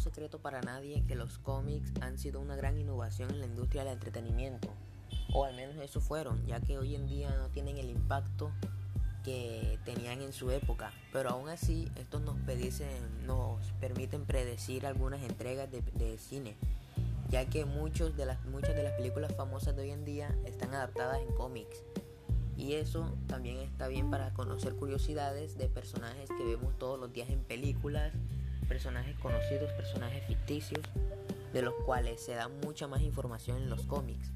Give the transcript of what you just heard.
secreto para nadie que los cómics han sido una gran innovación en la industria del entretenimiento, o al menos eso fueron, ya que hoy en día no tienen el impacto que tenían en su época, pero aún así estos nos, pedicen, nos permiten predecir algunas entregas de, de cine, ya que muchos de las, muchas de las películas famosas de hoy en día están adaptadas en cómics. Y eso también está bien para conocer curiosidades de personajes que vemos todos los días en películas, personajes conocidos, personajes ficticios, de los cuales se da mucha más información en los cómics.